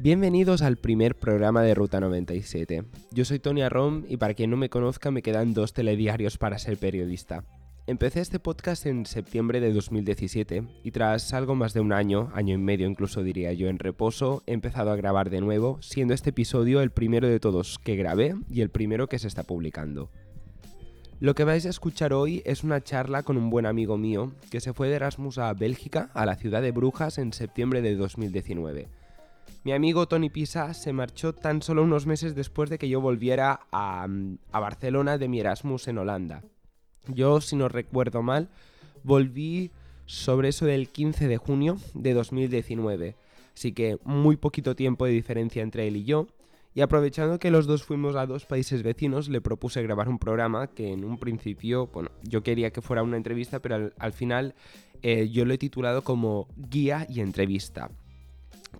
Bienvenidos al primer programa de Ruta 97. Yo soy Tony Arrom y para quien no me conozca me quedan dos telediarios para ser periodista. Empecé este podcast en septiembre de 2017 y tras algo más de un año, año y medio incluso diría yo en reposo, he empezado a grabar de nuevo, siendo este episodio el primero de todos que grabé y el primero que se está publicando. Lo que vais a escuchar hoy es una charla con un buen amigo mío que se fue de Erasmus a Bélgica, a la ciudad de Brujas, en septiembre de 2019. Mi amigo Tony Pisa se marchó tan solo unos meses después de que yo volviera a, Barcelona de mi Erasmus en Holanda. Yo, si no recuerdo mal, volví sobre eso del 15 de junio de 2019. Así que muy poquito tiempo de diferencia entre él y yo. Y aprovechando que los dos fuimos a dos países vecinos, le propuse grabar un programa que en un principio, bueno, yo quería que fuera una entrevista, pero al, final eh, yo lo he titulado como guía y entrevista.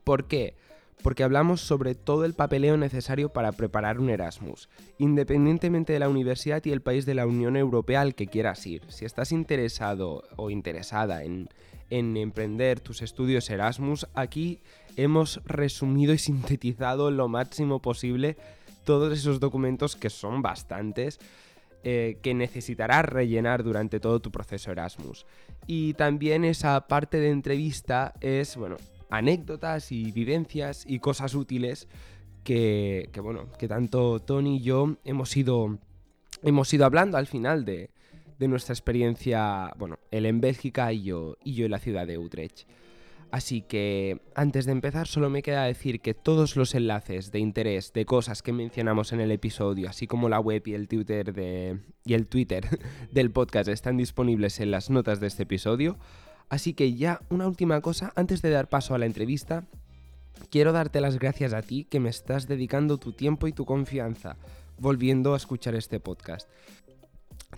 ¿Por qué? Porque hablamos sobre todo el papeleo necesario para preparar un Erasmus, independientemente de la universidad y el país de la Unión Europea al que quieras ir. Si estás interesado o interesada en, emprender tus estudios Erasmus, aquí hemos resumido y sintetizado lo máximo posible todos esos documentos que son bastantes. Eh, que necesitarás rellenar durante todo tu proceso Erasmus. Y también esa parte de entrevista es, bueno, anécdotas y vivencias y cosas útiles que, bueno, que tanto Tony y yo hemos ido, hemos ido hablando al final de, nuestra experiencia, bueno, él en Bélgica y yo, y yo en la ciudad de Utrecht. Así que antes de empezar solo me queda decir que todos los enlaces de interés de cosas que mencionamos en el episodio, así como la web y el Twitter de y el Twitter del podcast están disponibles en las notas de este episodio. Así que ya una última cosa, antes de dar paso a la entrevista, quiero darte las gracias a ti que me estás dedicando tu tiempo y tu confianza volviendo a escuchar este podcast.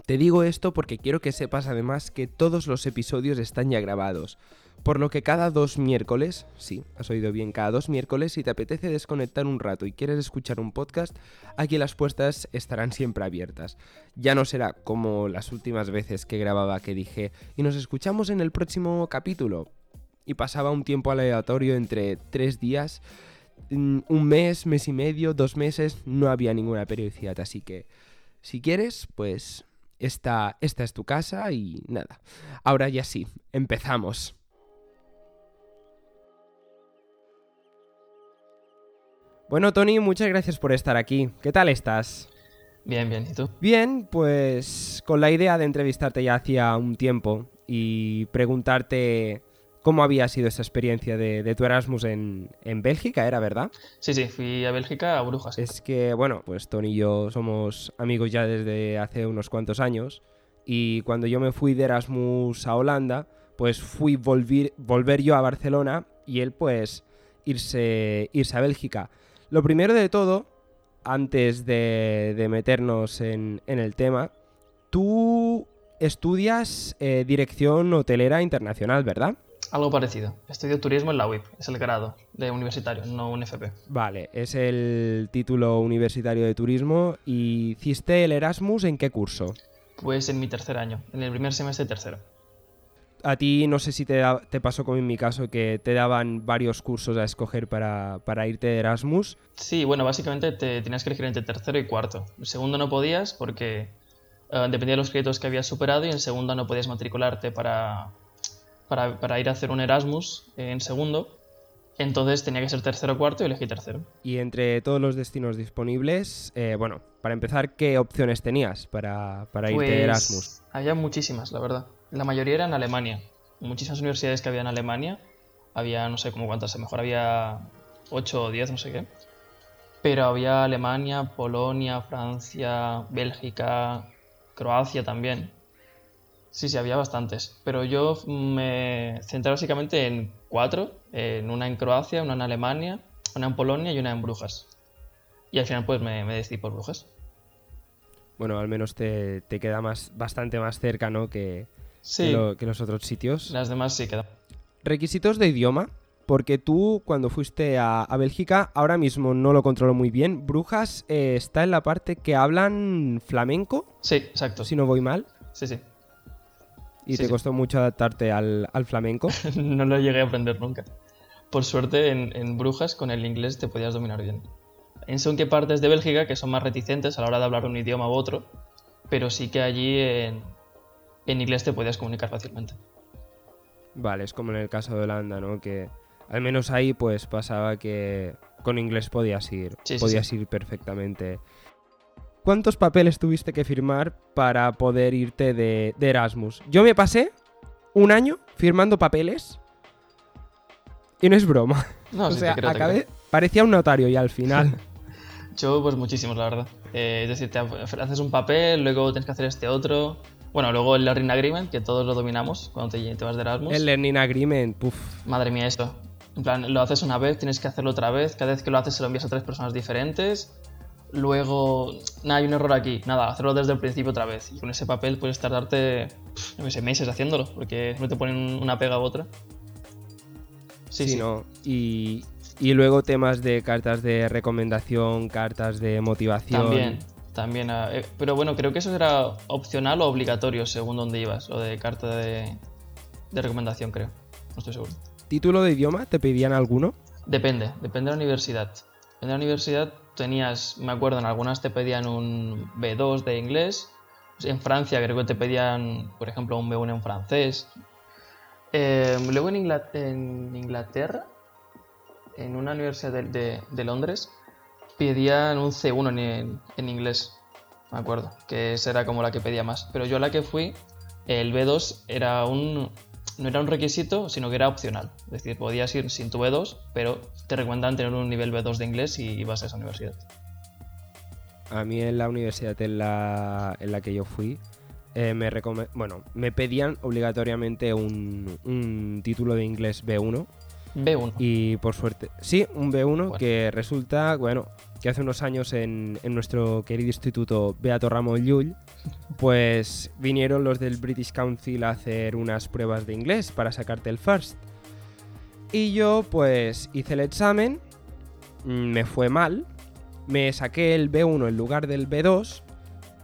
Te digo esto porque quiero que sepas además que todos los episodios están ya grabados. Por lo que cada dos miércoles, sí, has oído bien, cada dos miércoles, si te apetece desconectar un rato y quieres escuchar un podcast, aquí las puertas estarán siempre abiertas. Ya no será como las últimas veces que grababa que dije, y nos escuchamos en el próximo capítulo. Y pasaba un tiempo aleatorio entre tres días, mm, un mes, mes y medio, dos meses, no había ninguna periodicidad, así que si quieres, pues esta, esta es tu casa y nada. Ahora ya sí, empezamos. Bueno, Tony, muchas gracias por estar aquí. ¿Qué tal estás? Bien, bien. ¿Y tú? Bien, pues con la idea de entrevistarte ya hacía un tiempo y preguntarte cómo había sido esa experiencia de, tu Erasmus en, Bélgica, ¿era verdad? Sí, sí, fui a Bélgica a Brujas. Es que, bueno, pues Tony y yo somos amigos ya desde hace unos cuantos años y cuando yo me fui de Erasmus a Holanda, pues fui volver, volver yo a Barcelona y él pues irse, irse a Bélgica. Lo primero de todo, antes de, meternos en, el tema, tú estudias eh, dirección hotelera internacional, ¿verdad? Algo parecido. Estudio turismo en la UIP, es el grado de universitario, no un FP. Vale, es el título universitario de turismo. ¿Y hiciste el Erasmus en qué curso? Pues en mi tercer año, en el primer semestre tercero a ti no sé si te, te, pasó como en mi caso que te daban varios cursos a escoger para, irte de Erasmus. Sí, bueno, básicamente te tenías que elegir entre tercero y cuarto. El segundo no podías porque eh, dependía de los créditos que habías superado y en segundo no podías matricularte para, para, ir a hacer un Erasmus en segundo. Entonces tenía que ser tercero o cuarto y elegí tercero. Y entre todos los destinos disponibles, eh, bueno, para empezar, ¿qué opciones tenías para, para irte de pues, Erasmus? Había muchísimas, la verdad. La mayoría era en Alemania. Muchísimas universidades que había en Alemania. Había, no sé cómo cuántas, a lo mejor había 8 o 10, no sé qué. Pero había Alemania, Polonia, Francia, Bélgica, Croacia también. Sí, sí, había bastantes. Pero yo me centré básicamente en cuatro. En una en Croacia, una en Alemania, una en Polonia y una en Brujas. Y al final pues me, decidí por Brujas. Bueno, al menos te, te queda más, bastante más cerca, ¿no? Que, que, los otros sitios. Las demás sí quedan. Requisitos de idioma porque tú cuando fuiste a, a Bélgica, ahora mismo no lo controlo muy bien, Brujas eh, está en la parte que hablan flamenco, Sí, exacto. si no voy mal, Sí, sí. y Sí, te sí. costó mucho adaptarte al, al flamenco. no lo llegué a aprender nunca. Por suerte, en, en Brujas con el inglés te podías dominar bien. En según qué partes de Bélgica que son más reticentes a la hora de hablar un idioma u otro, pero sí que allí en, en inglés te podías comunicar fácilmente. Vale, es como en el caso de Holanda, ¿no? Que al menos ahí pues pasaba que con inglés podías ir, Sí, sí, podías ir perfectamente. ¿Cuántos papeles tuviste que firmar para poder irte de, de Erasmus? Yo me pasé un año firmando papeles y no es broma. No, o sea, creo, acabé, parecía un notario y al final. Yo, pues muchísimos, la verdad. Eh, es decir, te haces un papel, luego tienes que hacer este otro. Bueno, luego el Learning Agreement, que todos lo dominamos cuando te, te vas de Erasmus. el Learning Agreement, puf. Madre mía, esto. En plan, lo haces una vez, tienes que hacerlo otra vez. Cada vez que lo haces se lo envías a tres personas diferentes. Luego, nada, hay un error aquí. Nada, hacerlo desde el principio otra vez. Y con ese papel puedes tardarte, pf, no sé, meses haciéndolo, porque no te ponen una pega u otra. Sí, sí. ¿no? Y, y luego temas de cartas de recomendación, cartas de motivación. También, también. ah, eh, pero bueno, creo que eso era opcional o obligatorio según dónde ibas. Lo de carta de, de recomendación, creo. No estoy seguro. ¿Título de idioma? ¿Te pedían alguno? Depende, depende de la universidad. En la universidad tenías, me acuerdo, en algunas te pedían un B2 de inglés. En Francia creo que te pedían, por ejemplo, un B1 en francés. Eh, luego en, Ingla- en Inglaterra, en una universidad de, de- de Londres, pedían un C1 en, en- inglés. Me acuerdo, que esa era como la que pedía más. Pero yo a la que fui, el B2 era un, no era un requisito, sino que era opcional. Es decir, podías ir sin tu B2, pero te recomendaban tener un nivel B2 de inglés y ibas a esa universidad. A mí en la universidad en la, en la que yo fui, eh, me bueno, me pedían obligatoriamente un, un título de inglés B1 B1. y por suerte, sí, un B1 Bueno. que resulta, bueno, que hace unos años en, en nuestro querido instituto Beato Ramón Llull, pues vinieron los del British Council a hacer unas pruebas de inglés para sacarte el first. Y yo pues hice el examen, mm, me fue mal, me saqué el B1 en lugar del B2,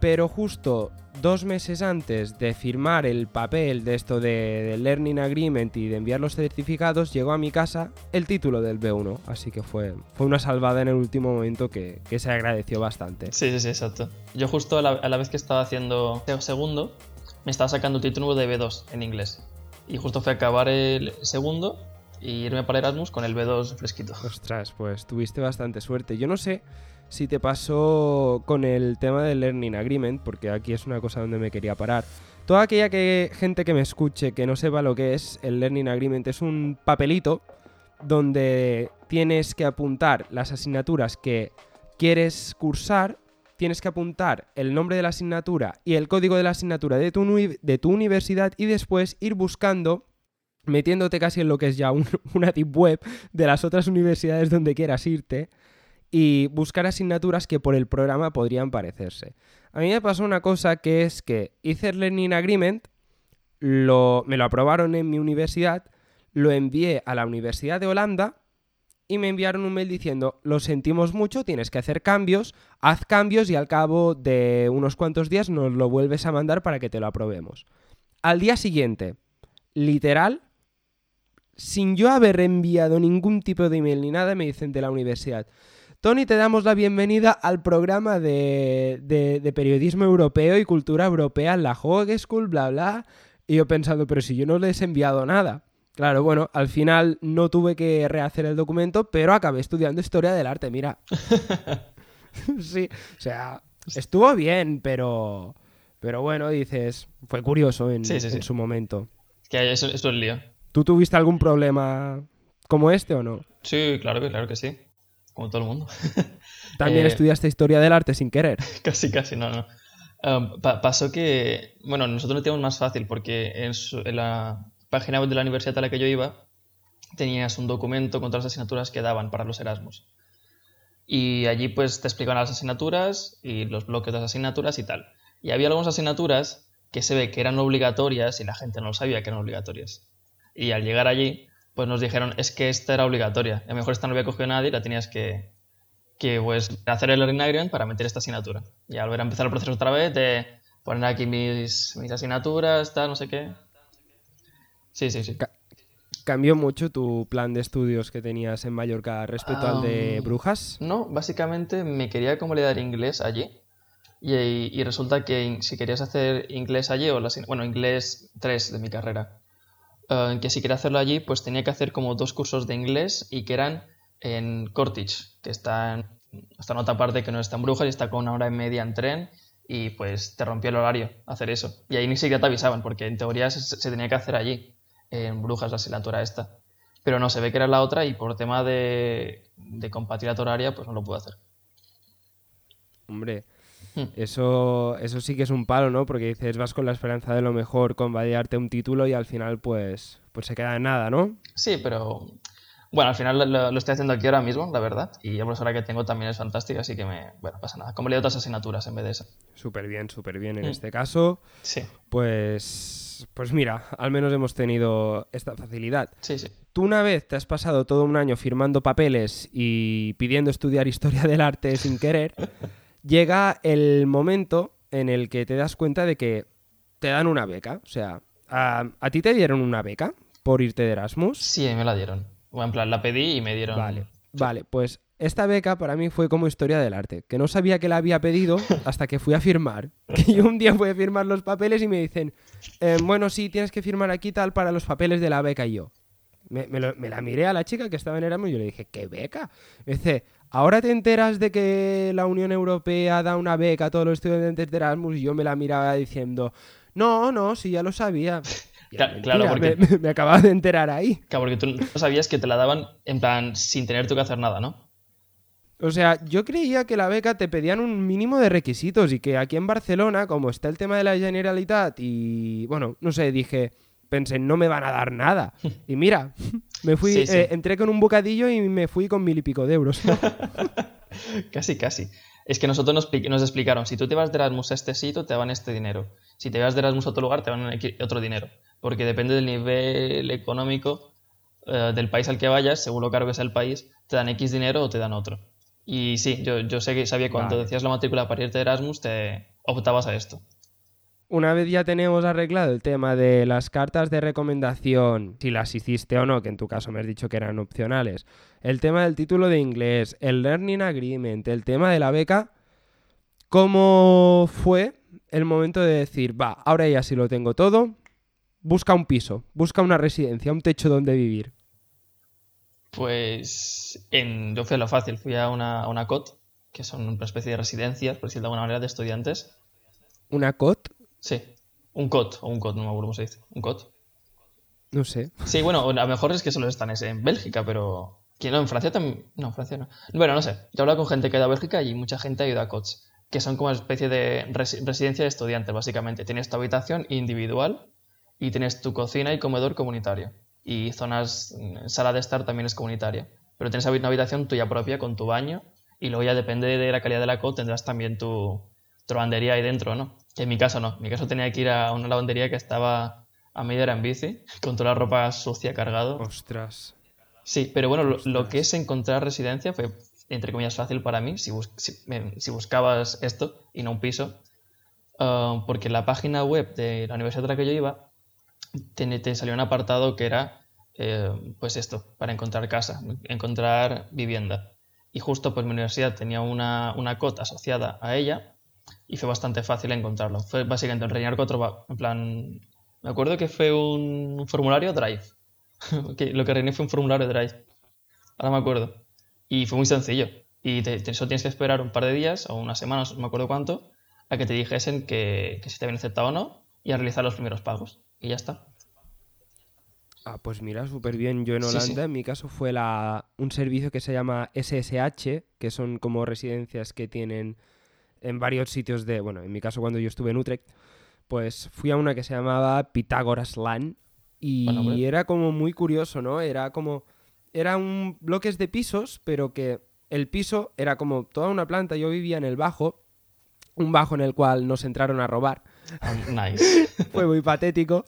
pero justo dos meses antes de firmar el papel de esto de, Learning Agreement y de enviar los certificados, llegó a mi casa el título del B1. Así que fue, fue una salvada en el último momento que, que se agradeció bastante. Sí, sí, sí, exacto. Yo justo a la, a la vez que estaba haciendo segundo, me estaba sacando el título de B2 en inglés. Y justo fue acabar el segundo y irme para Erasmus con el B2 fresquito. Ostras, pues tuviste bastante suerte. Yo no sé si te pasó con el tema del Learning Agreement, porque aquí es una cosa donde me quería parar. Toda aquella que, gente que me escuche que no sepa lo que es el Learning Agreement es un papelito donde tienes que apuntar las asignaturas que quieres cursar, tienes que apuntar el nombre de la asignatura y el código de la asignatura de tu, universidad y después ir buscando, metiéndote casi en lo que es ya un- una tip web de las otras universidades donde quieras irte y buscar asignaturas que por el programa podrían parecerse. A mí me pasó una cosa que es que hice el Learning Agreement, lo, me lo aprobaron en mi universidad, lo envié a la Universidad de Holanda y me enviaron un mail diciendo, lo sentimos mucho, tienes que hacer cambios, haz cambios y al cabo de unos cuantos días nos lo vuelves a mandar para que te lo aprobemos. Al día siguiente, literal, sin yo haber enviado ningún tipo de email ni nada, me dicen de la universidad. Tony, te damos la bienvenida al programa de, de- de periodismo europeo y cultura europea la Hoge School, bla, bla. Y yo pensando, pero si yo no les he enviado nada. Claro, bueno, al final no tuve que rehacer el documento, pero acabé estudiando historia del arte, mira. sí, o sea, estuvo bien, pero... Pero bueno, dices, fue curioso en, Sí, sí, sí. en su momento. Que eso, eso es lío. ¿Tú tuviste algún problema como este o no? Sí, claro que, claro que sí. Como todo el mundo. También Eh, estudiaste historia del arte sin querer. Casi, casi, no, no. Um, pa- pasó que, bueno, nosotros lo teníamos más fácil porque en, su- en la página web de la universidad a la que yo iba tenías un documento con todas las asignaturas que daban para los Erasmus. Y allí pues te explicaban las asignaturas y los bloques de las asignaturas y tal. Y había algunas asignaturas que se ve que eran obligatorias y la gente no lo sabía que eran obligatorias. Y al llegar allí pues nos dijeron, es que esta era obligatoria. A lo mejor esta no había cogido nadie y la tenías que, que pues, hacer el learning agreement para meter esta asignatura. Y al volver a empezar el proceso otra vez de poner aquí mis, mis asignaturas, tal, no sé qué. Sí, sí, sí. ¿Cambió mucho tu plan de estudios que tenías en Mallorca respecto al de Brujas? No, básicamente me quería convalidar inglés allí. Y, y, resulta que si querías hacer inglés allí, o bueno, inglés 3 de mi carrera, uh, que si quería hacerlo allí, pues tenía que hacer como dos cursos de inglés y que eran en Cortich, que está en, hasta en otra parte que no está en Brujas y está con una hora y media en tren y pues te rompió el horario hacer eso. Y ahí ni siquiera te avisaban, porque en teoría se, tenía que hacer allí, en Brujas, la asignatura esta. Pero no, se ve que era la otra y por tema de, de compatibilidad horaria, pues no lo pude hacer. Hombre, hmm. eso, eso sí que es un palo, ¿no? Porque dices, vas con la esperanza de lo mejor, con validarte un título y al final, pues, pues se queda en nada, ¿no? Sí, pero bueno, al final lo, estoy haciendo aquí ahora mismo, la verdad. Y la profesora que tengo también es fantástica, así que me. Bueno, pasa nada. Como leo otras asignaturas en vez de esa. Súper bien, súper bien. En mm. este caso, sí. pues. Pues mira, al menos hemos tenido esta facilidad. Sí, sí. Tú una vez te has pasado todo un año firmando papeles y pidiendo estudiar historia del arte sin querer, llega el momento en el que te das cuenta de que te dan una beca. O sea, ¿a, ¿a ti te dieron una beca por irte de Erasmus? Sí, me la dieron en plan, la pedí y me dieron. Vale, vale, pues esta beca para mí fue como historia del arte, que no sabía que la había pedido hasta que fui a firmar. Que yo un día fui a firmar los papeles y me dicen, eh, bueno, sí, tienes que firmar aquí tal para los papeles de la beca y yo. Me, la miré a la chica que estaba en Erasmus y yo le dije, ¿qué beca? Me dice, ¿ahora te enteras de que la Unión Europea da una beca a todos los estudiantes de Erasmus? Y yo me la miraba diciendo, no, no, sí, ya lo sabía. claro, porque... Me, acababa de enterar ahí. Claro, porque tú no sabías que te la daban en plan sin tener tú que hacer nada, ¿no? O sea, yo creía que la beca te pedían un mínimo de requisitos y que aquí en Barcelona, como está el tema de la Generalitat y, bueno, no sé, dije, pensé, no me van a dar nada. Y mira, me fui, eh, entré con un bocadillo y me fui con mil y pico de euros. casi, casi. Es que nosotros nos, nos, explicaron, si tú te vas de Erasmus a este sitio, te van este dinero. Si te vas de Erasmus a otro lugar, te van otro dinero porque depende del nivel económico eh, del país al que vayas, según lo caro que sea el país, te dan X dinero o te dan otro. Y sí, yo, yo sé que sabía cuando decías la matrícula para irte de Erasmus, te optabas a esto. Una vez ya tenemos arreglado el tema de las cartas de recomendación, si las hiciste o no, que en tu caso me has dicho que eran opcionales, el tema del título de inglés, el Learning Agreement, el tema de la beca, ¿cómo fue el momento de decir, va, ahora ya sí lo tengo todo, busca un piso, busca una residencia, un techo donde vivir? Pues en, yo fui a lo fácil, fui a una, a una COT, que son una especie de residencias, por decirlo de alguna manera, de estudiantes. ¿Una COT? Sí, un COT, o un COT, no me acuerdo cómo se dice. ¿Un COT? No sé. Sí, bueno, a lo mejor es que solo están en Bélgica, pero... ¿Quién no? ¿En Francia también? No, en Francia no. Bueno, no sé. Yo he hablado con gente que ha ido a Bélgica y mucha gente ha ido a COTs, que son como una especie de residencia de estudiantes, básicamente. Tienes tu habitación individual y tienes tu cocina y comedor comunitario. Y zonas, mm, sala de estar también es comunitaria. Pero tienes una habitación tuya propia con tu baño y luego ya depende de la calidad de la COT tendrás también tu, lavandería ahí dentro, ¿no? En mi caso no. En mi caso tenía que ir a una lavandería que estaba a media hora en bici, con toda la ropa sucia cargado. Ostras. Sí, pero bueno, lo, que es encontrar residencia fue, entre comillas, fácil para mí, si, si, buscabas esto y no un piso, ah, porque la página web de la universidad a la que yo iba te, salió un apartado que era, eh, pues esto, para encontrar casa, encontrar vivienda. Y justo pues mi universidad tenía una, una cota asociada a ella y fue bastante fácil encontrarlo. Fue básicamente rellenar cuatro, en plan, me acuerdo que fue un formulario Drive. lo que rellené fue un formulario Drive. Ahora me acuerdo. Y fue muy sencillo. Y te, eso tienes que esperar un par de días o unas semanas, no me acuerdo cuánto, a que te dijesen que, que si te habían aceptado o no y a realizar los primeros pagos y ya está. Ah, pues mira, súper bien. Yo en Holanda, en mi caso, fue la, un servicio que se llama SSH, que son como residencias que tienen en varios sitios de, bueno, en mi caso cuando yo estuve en Utrecht, pues fui a una que se llamaba Pitágoras Land y era como muy curioso, ¿no? Era como, era un bloques de pisos, pero que el piso era como toda una planta. Yo vivía en el bajo, un bajo en el cual nos entraron a robar. nice. Fue muy patético.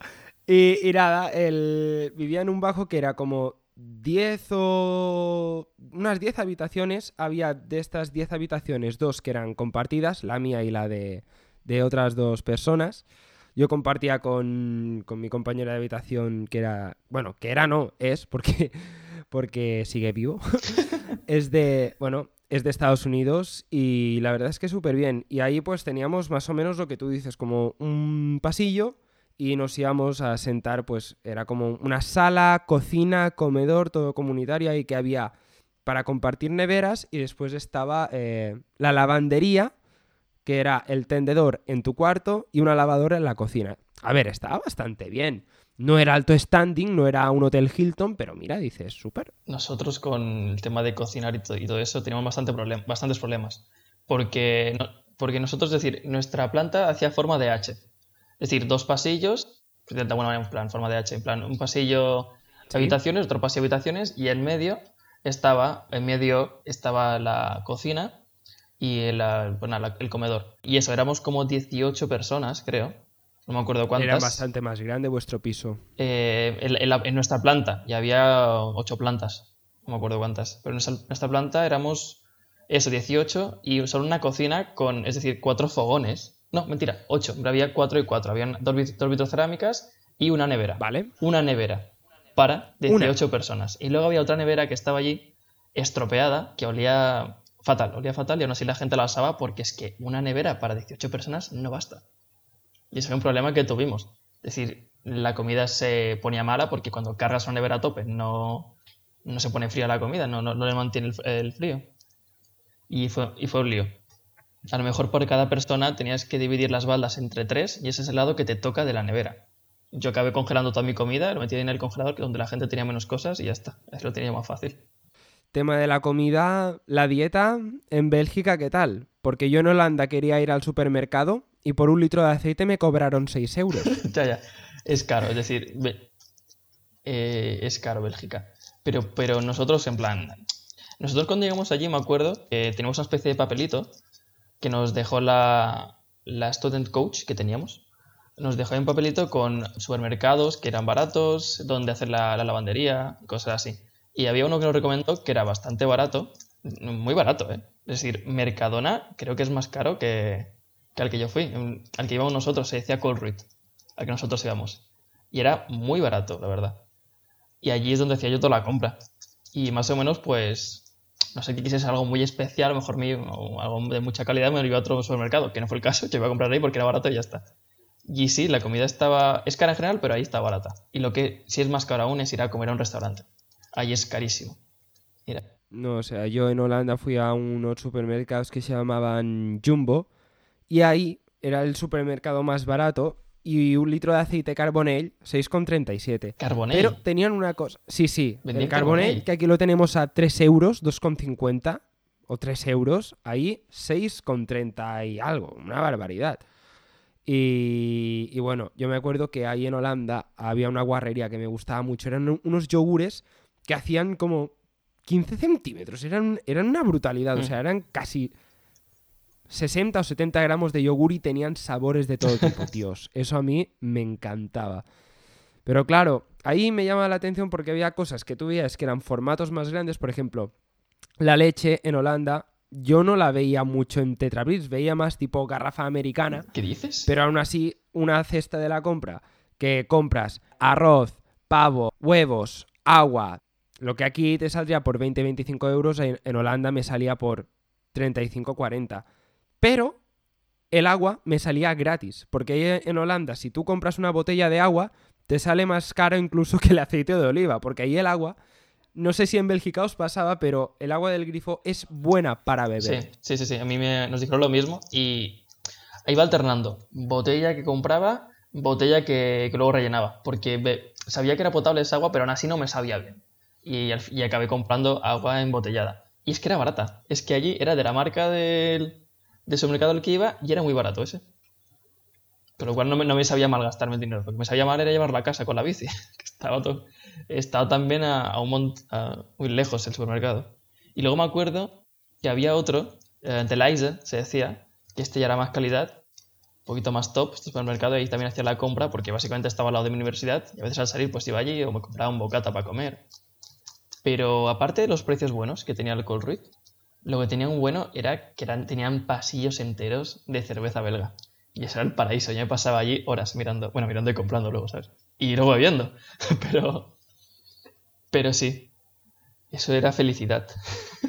Y, y nada, él vivía en un bajo que era como 10 o... unas 10 habitaciones. Había de estas 10 habitaciones dos que eran compartidas, la mía y la de, de otras dos personas. Yo compartía con, con mi compañera de habitación que era... Bueno, que era no, es porque, porque sigue vivo. es de... Bueno, es de Estados Unidos y la verdad es que súper bien. Y ahí pues teníamos más o menos lo que tú dices, como un pasillo y nos íbamos a sentar, pues era como una sala, cocina, comedor, todo comunitario y que había para compartir neveras y después estaba eh, la lavandería, que era el tendedor en tu cuarto y una lavadora en la cocina. A ver, estaba bastante bien. No era alto standing, no era un hotel Hilton, pero mira, dices, súper. Nosotros con el tema de cocinar y, todo eso teníamos bastante problem bastantes problemas. Porque, porque nosotros, es decir, nuestra planta hacía forma de H. Es decir, dos pasillos, bueno, en plan, forma de H, en plan, un pasillo habitaciones, otro pasillo habitaciones, y en medio estaba, en medio estaba la cocina y el, el comedor. Y eso, éramos como 18 personas, creo. No me acuerdo cuántas. Era bastante más grande vuestro piso. Eh, en, nuestra planta, y había 8 plantas. No me acuerdo cuántas. Pero en nuestra planta éramos, eso, 18 y solo una cocina con, es decir, cuatro fogones no, mentira, ocho. Había cuatro y cuatro. Habían dos, dos vitrocerámicas y una nevera. Vale. Una nevera para 18 personas. Y luego había otra nevera que estaba allí estropeada, que olía fatal, olía fatal y aún así la gente la usaba porque es que una nevera para 18 personas no basta. Y ese fue un problema que tuvimos. Es decir, la comida se ponía mala porque cuando cargas una nevera a tope no, no se pone fría la comida, no, no, le mantiene el, el, frío. Y fue, y fue un lío a lo mejor por cada persona tenías que dividir las baldas entre tres y ese es el lado que te toca de la nevera. Yo acabé congelando toda mi comida, lo metí en el congelador, que donde la gente tenía menos cosas y ya está. Eso lo tenía más fácil. Tema de la comida, la dieta en Bélgica, ¿qué tal? Porque yo en Holanda quería ir al supermercado y por un litro de aceite me cobraron 6 euros. ya, ya. Es caro, es decir, eh, es caro Bélgica. Pero, pero nosotros, en plan, nosotros cuando llegamos allí, me acuerdo que teníamos una especie de papelito que nos dejó la, la student coach que teníamos. Nos dejó un papelito con supermercados que eran baratos, donde hacer la, lavandería, cosas así. Y había uno que nos recomendó que era bastante barato, muy barato, ¿eh? Es decir, Mercadona creo que es más caro que, que al que yo fui, al que íbamos nosotros, se decía Colruyt, al que nosotros íbamos. Y era muy barato, la verdad. Y allí es donde hacía yo toda la compra. Y más o menos, pues, no sé que quisiese algo muy especial, a lo mejor o algo de mucha calidad, me lo iba a otro supermercado, que no fue el caso, yo iba a comprar ahí porque era barato y ya está. Y sí, la comida estaba, es cara en general, pero ahí está barata. Y lo que sí es más caro aún es ir a comer a un restaurante. Ahí es carísimo. No, o sea, yo en Holanda fui a unos supermercados que se llamaban Jumbo y ahí era el supermercado más barato y un litro de aceite Carbonell 6,37. ¿Carbonell? Pero tenían una cosa. Sí, sí. El Carbonell, que aquí lo tenemos a 3 euros, 2,50 o 3 euros. Ahí 6,30 y algo. Una barbaridad. Y, y, bueno, yo me acuerdo que ahí en Holanda había una guarrería que me gustaba mucho. Eran unos yogures que hacían como 15 centímetros. Eran, eran una brutalidad. O mm. sea, eran casi 60 o 70 gramos de yogur y tenían sabores de todo tipo, Dios. Eso a mí me encantaba. Pero claro, ahí me llama la atención porque había cosas que tú veías que eran formatos más grandes. Por ejemplo, la leche en Holanda yo no la veía mucho en Tetra veía más tipo garrafa americana. ¿Qué dices? Pero aún así, una cesta de la compra que compras arroz, pavo, huevos, agua, lo que aquí te saldría por 20-25 euros, en, en Holanda me salía por 35-40. Pero el agua me salía gratis, porque en Holanda si tú compras una botella de agua, te sale más caro incluso que el aceite de oliva, porque ahí el agua, no sé si en Bélgica os pasaba, pero el agua del grifo es buena para beber. Sí, sí, sí, a mí me, nos dijeron lo mismo y iba alternando, botella que compraba, botella que, luego rellenaba, porque sabía que era potable esa agua, pero aún así no me sabía bien. Y, y acabé comprando agua embotellada. Y es que era barata, es que allí era de la marca del de supermercado al que iba y era muy barato ese. Con lo cual no me, no me sabía mal gastarme el dinero. Lo que me sabía mal era llevarlo a casa con la bici. Que estaba, todo, estaba también a, un mont, muy lejos el supermercado. Y luego me acuerdo que había otro, eh, se decía, que este ya era más calidad, poquito más top este supermercado y ahí también hacía la compra porque básicamente estaba al lado de mi universidad y a veces al salir pues iba allí o me compraba un bocata para comer. Pero aparte de los precios buenos que tenía el Colruyt, lo que tenía un bueno era que tenían pasillos enteros de cerveza belga. Y eso era el paraíso. Yo me pasaba allí horas mirando, bueno, mirando y comprando luego, ¿sabes? Y luego bebiendo. pero, pero sí, eso era felicidad.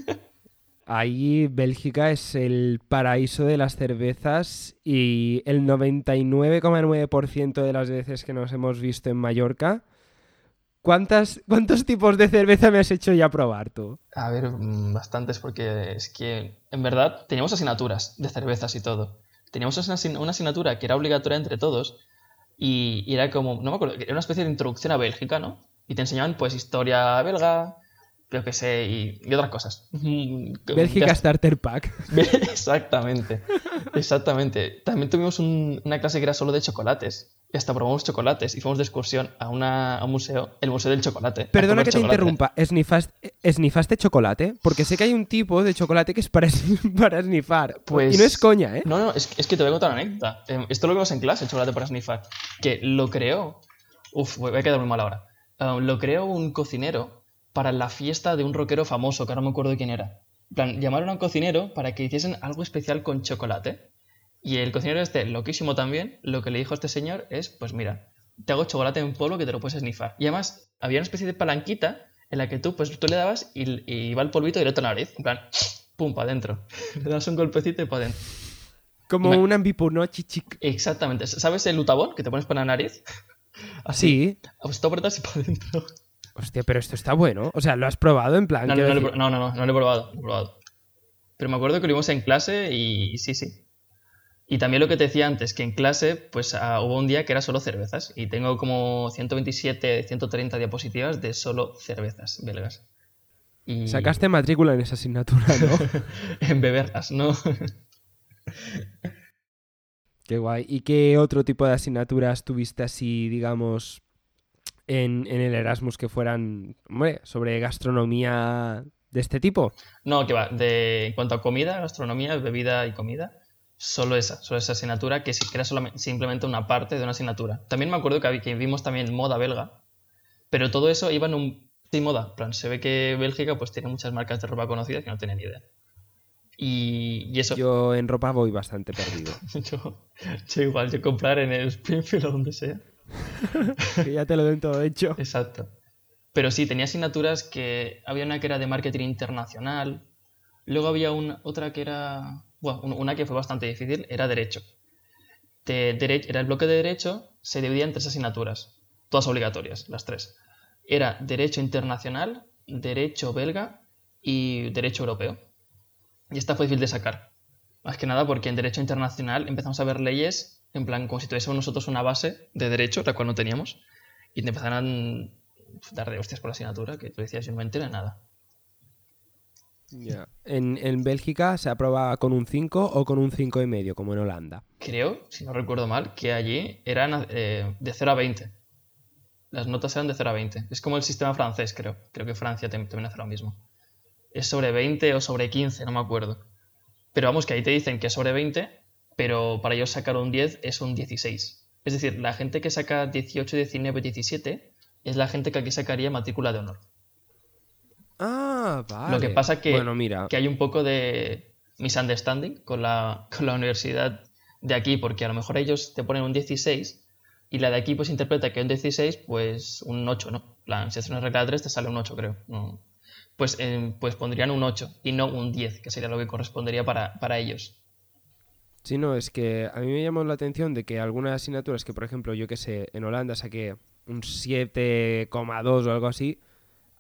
Ahí Bélgica es el paraíso de las cervezas y el 99,9% de las veces que nos hemos visto en Mallorca, ¿cuántas, ¿cuántos tipos de cerveza me has hecho ya probar tú? A ver, mm, bastantes, porque es que en verdad teníamos asignaturas de cervezas y todo. Teníamos una asignatura que era obligatoria entre todos y, era como, no me acuerdo, era una especie de introducción a Bélgica, ¿no? Y te enseñaban pues historia belga, yo que sé, y, otras cosas. Bélgica Starter Pack. Exactamente, exactamente. También tuvimos una clase que era solo de chocolates. Y hasta probamos chocolates y fuimos de excursión a, una, un museo, el Museo del Chocolate. Perdona que te interrumpa, ¿esnifaste, chocolate? Porque sé que hay un tipo de chocolate que es para, para snifar. Pues, y no es coña, ¿eh? No, no, es, que te voy a contar una anécdota. Em, esto lo vemos en clase, el chocolate para snifar. Que lo creó... Uf, voy a quedar muy mal ahora. Um, lo creó un cocinero para la fiesta de un rockero famoso, que ahora no me acuerdo quién era. En plan, llamaron a un cocinero para que hiciesen algo especial con chocolate. Y el cocinero este, loquísimo también, lo que le dijo a este señor es, pues mira, te hago chocolate en polvo que te lo puedes snifar. Y además, había una especie de palanquita en la que tú, pues tú le dabas y, iba el polvito directo a la nariz. En plan, pum, para adentro. le das un golpecito y para adentro. Como un ambipuno chichic. Exactamente. ¿Sabes el lutabón que te pones para la nariz? Así. Sí. Pues tú apretas y para adentro. Hostia, pero esto está bueno. O sea, ¿lo has probado en plan? No, no, no, no, no, no, lo he probado, lo he probado. Pero me acuerdo que lo vimos en clase y, sí, sí. Y también lo que te decía antes, que en clase pues ah, hubo un día que era solo cervezas. Y tengo como 127, 130 diapositivas de solo cervezas belgas. Y... Sacaste matrícula en esa asignatura, ¿no? en beberlas, ¿no? qué guay. ¿Y qué otro tipo de asignaturas tuviste así, digamos, en, el Erasmus que fueran sobre gastronomía de este tipo? No, que va. De, en cuanto a comida, gastronomía, bebida y comida, solo esa, solo esa asignatura que, era solamente, simplemente una parte de una asignatura. También me acuerdo que, que vimos también moda belga, pero todo eso iba en un... Sí, moda. plan, se ve que Bélgica pues tiene muchas marcas de ropa conocidas que no tienen ni idea. Y, eso. Yo en ropa voy bastante perdido. yo, igual, yo comprar en el Springfield o donde sea. que ya te lo den todo hecho. Exacto. Pero sí, tenía asignaturas que había una que era de marketing internacional, luego había una, otra que era, bueno, una que fue bastante difícil, era derecho. De, era el bloque de derecho, se dividía en tres asignaturas, todas obligatorias, las tres. Era derecho internacional, derecho belga y derecho europeo. Y esta fue difícil de sacar. Más que nada porque en derecho internacional empezamos a ver leyes en plan, como si tuviésemos nosotros una base de derecho, la cual no teníamos, y te empezaran a dar de hostias por la asignatura, que tú decías, yo no me enteré nada. En, en, Bélgica se aprueba con un 5 o con un 5 y medio, como en Holanda. Creo, si no recuerdo mal, que allí eran eh, de 0 a 20. Las notas eran de 0 a 20. Es como el sistema francés, creo. Creo que Francia también hace lo mismo. Es sobre 20 o sobre 15, no me acuerdo. Pero vamos, que ahí te dicen que es sobre 20 pero para ellos sacar un 10 es un 16. Es decir, la gente que saca 18, 19, 17 es la gente que aquí sacaría matrícula de honor. Ah, vale. Lo que pasa que, bueno, mira. que hay un poco de misunderstanding con la, con la universidad de aquí, porque a lo mejor ellos te ponen un 16 y la de aquí pues interpreta que un 16, pues un 8, ¿no? plan, si haces una regla de 3 te sale un 8, creo. Pues, eh, pues pondrían un 8 y no un 10, que sería lo que correspondería para, para ellos. Sí, no, es que a mí me llamó la atención de que algunas asignaturas que, por ejemplo, yo que sé, en Holanda saqué un 7,2 o algo así,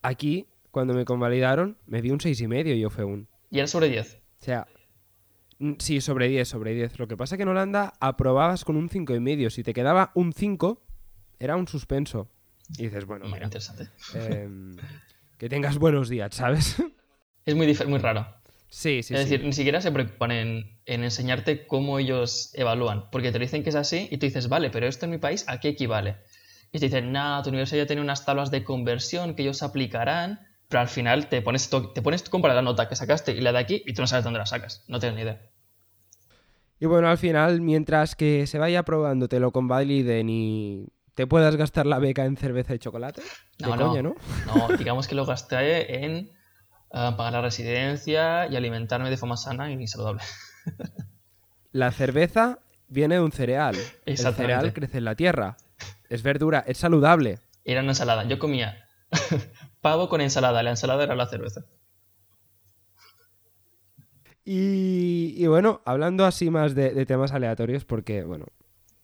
aquí, cuando me convalidaron, me di un 6,5 y yo fue un... ¿Y era sobre 10? O sea, sí, sobre 10, sobre 10. Lo que pasa es que en Holanda aprobabas con un 5,5. Si te quedaba un 5, era un suspenso. Y dices, bueno, mira, interesante. Em, que tengas buenos días, ¿sabes? Es muy, muy raro. Sí, sí, Es decir, ni siquiera se preocupan en, enseñarte cómo ellos evalúan, porque te dicen que es así y tú dices, vale, pero esto en mi país, ¿a qué equivale? Y te dicen, nada, tu universidad ya tiene unas tablas de conversión que ellos aplicarán, pero al final te pones, te pones tú comparar la nota que sacaste y la de aquí y tú no sabes dónde la sacas, no tienes ni idea. Y bueno, al final, mientras que se vaya probando, te lo convaliden y te puedas gastar la beca en cerveza y chocolate. De No, no. coña, ¿no? No, digamos que lo gasté en eh, pagar la residencia y alimentarme de forma sana y saludable. La cerveza viene de un cereal. El cereal crece en la tierra. Es verdura, es saludable. Era una ensalada. Yo comía pavo con ensalada. La ensalada era la cerveza. Y, y bueno, hablando así más de, de temas aleatorios, porque, bueno,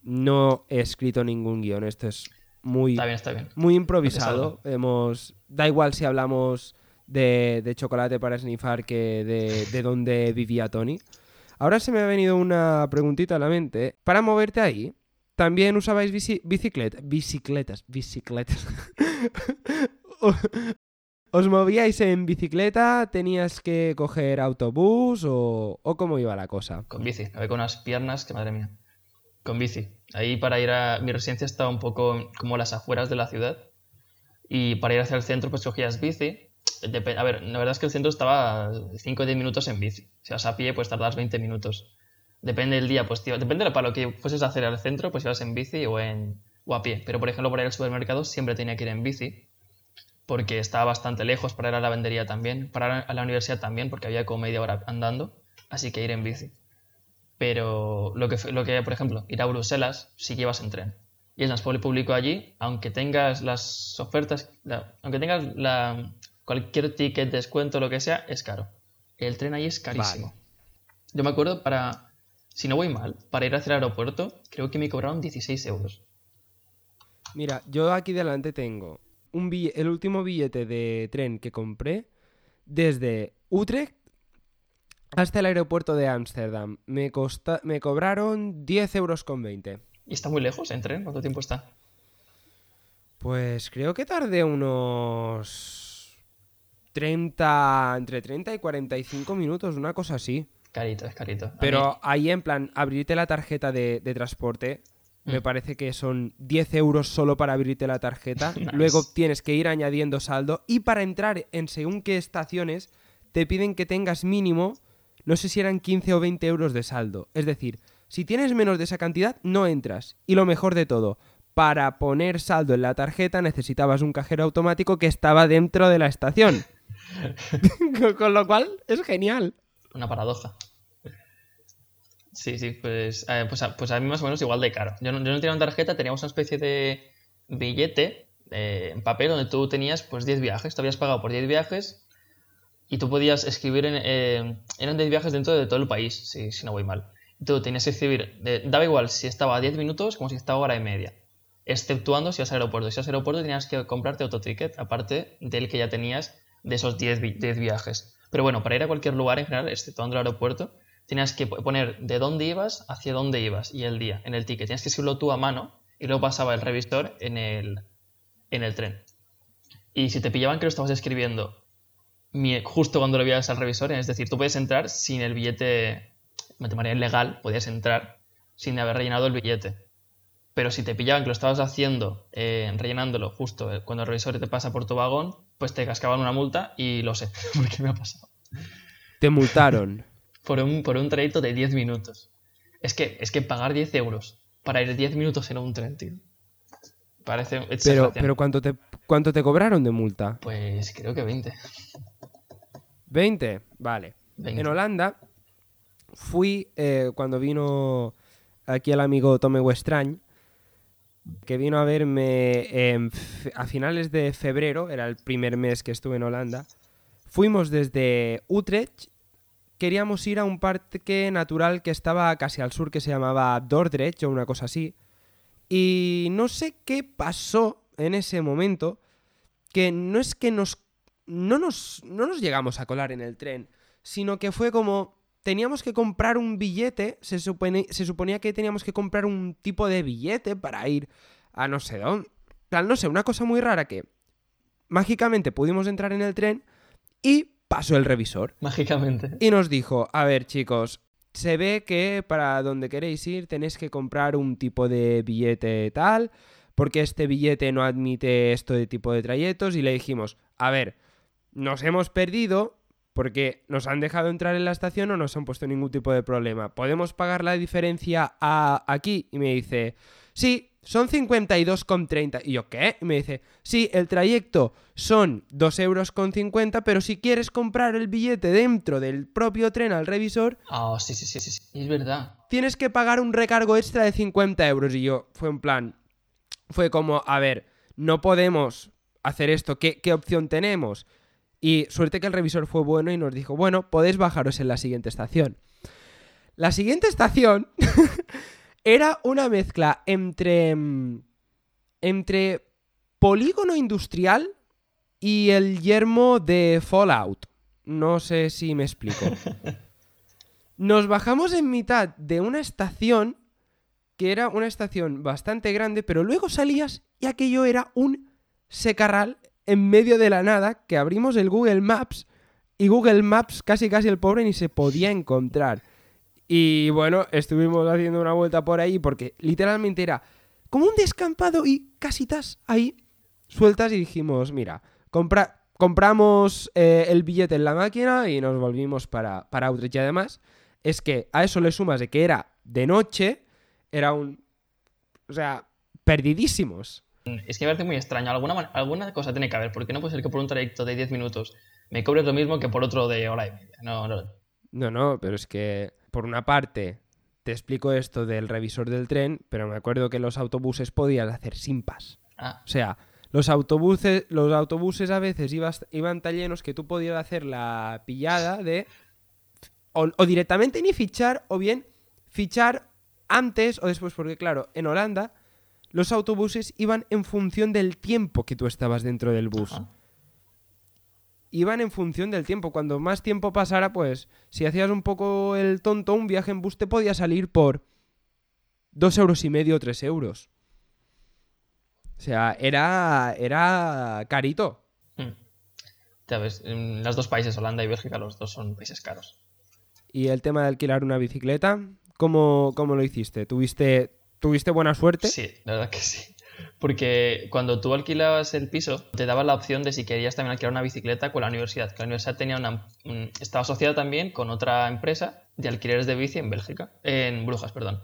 no he escrito ningún guion, esto es muy, Está bien, está bien. muy improvisado. Hemos, da igual si hablamos de, chocolate para snifar que de, de dónde vivía Tony. Ahora se me ha venido una preguntita a la mente. Para moverte ahí, ¿también usabais bici- bicicleta? Bicicletas, bicicletas. ¿Os movíais en bicicleta? ¿Tenías que coger autobús? ¿O, cómo iba la cosa? Con bici. Me con unas piernas que madre mía. Con bici. Ahí para ir a. Mi residencia estaba un poco como a las afueras de la ciudad. Y para ir hacia el centro, pues cogías bici. A ver, la verdad es que el centro estaba 5 o 10 minutos en bici. Si vas a pie, pues tardas 20 minutos. Depende del día, pues tío, depende de para lo que fueses a hacer al centro, pues ibas en bici o, en, o a pie. Pero por ejemplo, para ir al supermercado siempre tenía que ir en bici. Porque estaba bastante lejos para ir a la lavandería también. Para ir a la universidad también, porque había como media hora andando. Así que ir en bici. Pero lo que, lo que, por ejemplo, ir a Bruselas sí que ibas en tren. Y el transporte público allí, aunque tengas las ofertas, la- aunque tengas la, cualquier ticket, descuento, lo que sea, es caro. El tren ahí es carísimo. Yo me acuerdo para, si no voy mal, para ir hacia el aeropuerto, creo que me cobraron 16 euros. Mira, yo aquí delante tengo un el último billete de tren que compré desde Utrecht hasta el aeropuerto de Ámsterdam. Me, costa- me cobraron 10 euros con 20. ¿Y está muy lejos en tren? ¿Cuánto tiempo está? Pues creo que tardé unos 30, entre 30 y 45 minutos, una cosa así. Carito, es carito. A mí- Pero ahí en plan, abrirte la tarjeta de, de transporte, me Mm. parece que son 10 euros solo para abrirte la tarjeta. Nice. Luego tienes que ir añadiendo saldo. Y para entrar en según qué estaciones, te piden que tengas mínimo, no sé si eran 15 o 20 euros de saldo. Es decir, si tienes menos de esa cantidad, no entras. Y lo mejor de todo, para poner saldo en la tarjeta necesitabas un cajero automático que estaba dentro de la estación. Con- lo cual, es genial. Una paradoja. Sí, sí, pues, eh, pues, a, pues a mí más o menos igual de caro. Yo no, yo no tenía una tarjeta, teníamos una especie de billete eh, en papel donde tú tenías pues 10 viajes. Te habías pagado por 10 viajes y tú podías escribir en... eh, eran 10 viajes dentro de todo el país, si, no voy mal. Tú tenías que escribir, daba igual si estaba a 10 minutos como si estaba hora y media. Exceptuando si ibas al aeropuerto. Si ibas al aeropuerto tenías que comprarte otro ticket, aparte del que ya tenías de esos 10, vi- 10 viajes. Pero bueno, para ir a cualquier lugar en general, exceptuando el aeropuerto, tenías que po- poner de dónde ibas hacia dónde ibas y el día en el ticket. Tienes que escribirlo tú a mano y luego pasaba el revisor en el, en el tren. Y si te pillaban que lo estabas escribiendo justo cuando lo enviabas al revisor, es decir, tú puedes entrar sin el billete, de manera ilegal, podías entrar sin haber rellenado el billete. Pero si te pillaban que lo estabas haciendo, eh, rellenándolo justo eh, cuando el revisor te pasa por tu vagón, pues te cascaban una multa y lo sé, porque me ha pasado. Te multaron. Por un, por un trayecto de 10 minutos. Es que, es que pagar 10 euros para ir 10 minutos en un tren, tío. Parece Pero, pero ¿cuánto, te, ¿cuánto te cobraron de multa? Pues creo que 20. ¿20? Vale. 20. En Holanda fui eh, cuando vino aquí el amigo Tome Westrañ, que vino a verme a finales de febrero, era el primer mes que estuve en Holanda. Fuimos desde Utrecht, queríamos ir a un parque natural que estaba casi al sur, que se llamaba Dordrecht o una cosa así. Y no sé qué pasó en ese momento, que no es que nos no nos, no nos llegamos a colar en el tren, sino que fue como teníamos que comprar un billete, se, supone- se suponía que teníamos que comprar un tipo de billete para ir a no sé dónde. Tal, no sé, una cosa muy rara que mágicamente pudimos entrar en el tren y pasó el revisor. Mágicamente. Y nos dijo, a ver chicos, se ve que para donde queréis ir tenéis que comprar un tipo de billete tal, porque este billete no admite esto de tipo de trayectos. Y le dijimos, a ver, nos hemos perdido, porque nos han dejado entrar en la estación o nos han puesto ningún tipo de problema. ¿Podemos pagar la diferencia a aquí? Y me dice, sí, son 52,30. Y yo, ¿qué? Y me dice, sí, el trayecto son 2,50 euros, pero si quieres comprar el billete dentro del propio tren al revisor... Ah, sí, sí, sí, sí, es verdad. Tienes que pagar un recargo extra de 50 euros. Y yo, fue en plan, fue como, a ver, no podemos hacer esto, ¿qué, qué opción tenemos? Y suerte que el revisor fue bueno y nos dijo, bueno, podéis bajaros en la siguiente estación. La siguiente estación era una mezcla entre, mm, entre polígono industrial y el yermo de Fallout. No sé si me explico. Nos bajamos en mitad de una estación que era una estación bastante grande, pero luego salías y aquello era un secarral en medio de la nada que abrimos el Google Maps y Google Maps casi casi el pobre ni se podía encontrar. Y bueno, estuvimos haciendo una vuelta por ahí porque literalmente era como un descampado y casitas ahí sueltas y dijimos, mira, compramos eh, el billete en la máquina y nos volvimos para, para Outreach. Y además es que a eso le sumas de que era de noche, era un... O sea, perdidísimos. Es que me parece muy extraño. Alguna, alguna cosa tiene que haber, porque no puede ser que por un trayecto de 10 minutos me cobres lo mismo que por otro de hora y media. No, no. No, no, pero es que, por una parte, te explico esto del revisor del tren, pero me acuerdo que los autobuses podías hacer simpas. Ah. O sea, los autobuses, los autobuses a veces iban tan llenos que tú podías hacer la pillada de. O, o, directamente ni fichar, o bien fichar antes o después, porque claro, en Holanda los autobuses iban en función del tiempo que tú estabas dentro del bus. Iban en función del tiempo. Cuando más tiempo pasara, pues, si hacías un poco el tonto, un viaje en bus te podía salir por dos euros y medio o tres euros. O sea, era, era carito. Hmm. Ya ves, en los dos países, Holanda y Bélgica, los dos son países caros. ¿Y el tema de alquilar una bicicleta? ¿Cómo, cómo lo hiciste? ¿Tuviste ¿Tuviste buena suerte? Sí, la verdad que sí. Porque cuando tú alquilabas el piso, te daba la opción de si querías también alquilar una bicicleta con la universidad. Que la universidad tenía una, estaba asociada también con otra empresa de alquileres de bici en Bélgica, en Brujas, perdón.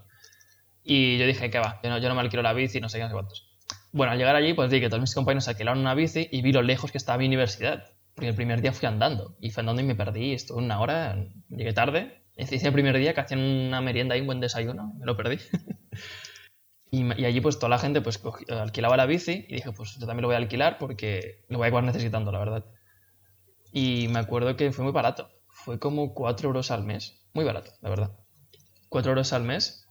Y yo dije, ¿qué va? Yo no, yo no me alquilo la bici, no sé qué, no sé. Bueno, al llegar allí, pues vi que todos mis compañeros alquilaron una bici y vi lo lejos que estaba mi universidad. Porque el primer día fui andando. Y fui andando y me perdí. Estuve una hora, llegué tarde. Hice el primer día que hacían una merienda y un buen desayuno. Me lo perdí. Y, allí pues toda la gente pues alquilaba la bici y dije pues yo también lo voy a alquilar porque lo voy a acabar necesitando, la verdad. Y me acuerdo que fue muy barato. Fue como 4 euros al mes. Muy barato, la verdad. 4 euros al mes.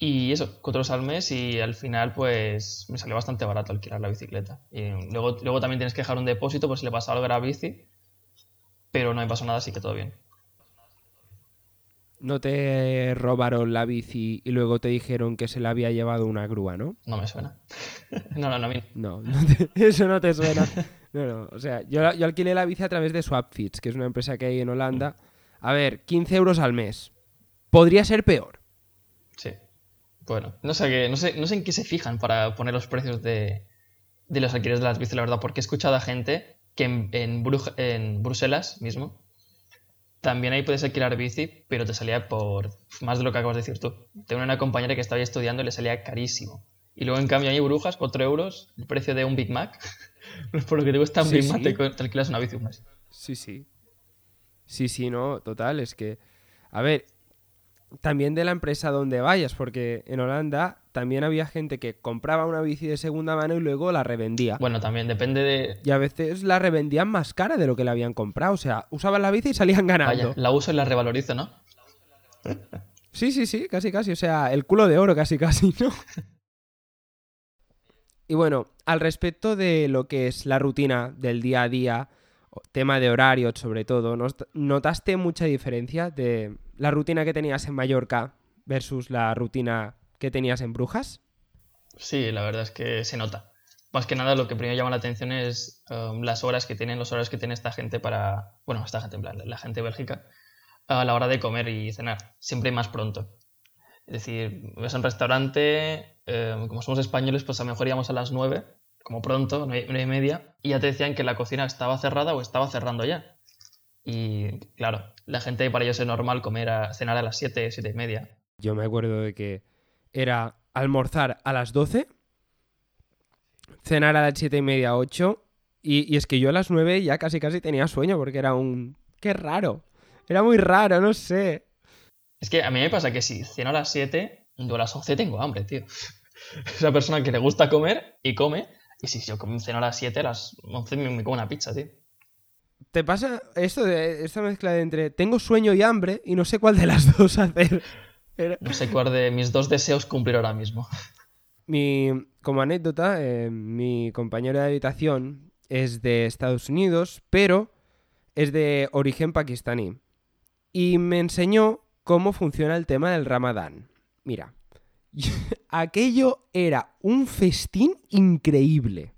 Y eso, 4 euros al mes y al final pues me salió bastante barato alquilar la bicicleta. Y luego, luego también tienes que dejar un depósito por si le pasa algo a la bici. Pero no me pasó nada, así que todo bien no te robaron la bici y luego te dijeron que se la había llevado una grúa, ¿no? No me suena. no, no, no. No, eso no te suena. No, no. O sea, yo, yo, alquilé la bici a través de Swapfits, que es una empresa que hay en Holanda. A ver, 15 euros al mes. Podría ser peor. Sí. Bueno, no sé, qué, no sé, no sé en qué se fijan para poner los precios de, de los alquileres de las bicis, la verdad, porque he escuchado a gente que en, en, en Bruselas mismo también ahí puedes alquilar bici, pero te salía por más de lo que acabas de decir tú. Tengo una compañera que estaba ahí estudiando y le salía carísimo. Y luego, en cambio, ahí Brujas, 4 euros, el precio de un Big Mac. por lo que te cuesta un Big Mac, te, alquilas una bici. Sí, sí. Sí, sí, no, total. Es que, a ver, también de la empresa donde vayas, porque en Holanda también había gente que compraba una bici de segunda mano y luego la revendía. Bueno, también depende de... Y a veces la revendían más cara de lo que la habían comprado. O sea, usaban la bici y salían ganando. la uso y la revalorizo, ¿no? Sí, sí, sí, casi, casi. O sea, el culo de oro, casi, casi, ¿no? Y bueno, al respecto de lo que es la rutina del día a día, tema de horario sobre todo, ¿notaste mucha diferencia de la rutina que tenías en Mallorca versus la rutina que tenías en Brujas? Sí, la verdad es que se nota. Más que nada lo que primero llama la atención es um, las horas que tienen, las horas que tiene esta gente para, bueno, esta gente en plan, la gente Bélgica, a la hora de comer y cenar, siempre más pronto. Es decir, ves un restaurante, eh, como somos españoles, pues a lo mejor íbamos a las 9, como pronto, nueve y media, y ya te decían que la cocina estaba cerrada o estaba cerrando ya. Y claro, la gente para ellos es normal comer a, cenar a las 7, 7 y media. Yo me acuerdo de que era almorzar a las 12, cenar a las 7 y media, 8. Y, y es que yo a las 9 ya casi casi tenía sueño porque era un... ¡Qué raro! Era muy raro, no sé. Es que a mí me pasa que si ceno a las 7, yo a las 11 tengo hambre, tío. Es una persona que le gusta comer y come. Y si yo ceno a las 7, a las 11 me, me como una pizza, tío. ¿Te pasa esto de esta mezcla de entre tengo sueño y hambre y no sé cuál de las dos hacer? Era- No sé cuál de mis dos deseos cumplir ahora mismo. Mi, como anécdota, eh, mi compañero de habitación es de Estados Unidos, pero es de origen pakistaní. Y me enseñó cómo funciona el tema del ramadán. Mira, aquello era un festín increíble.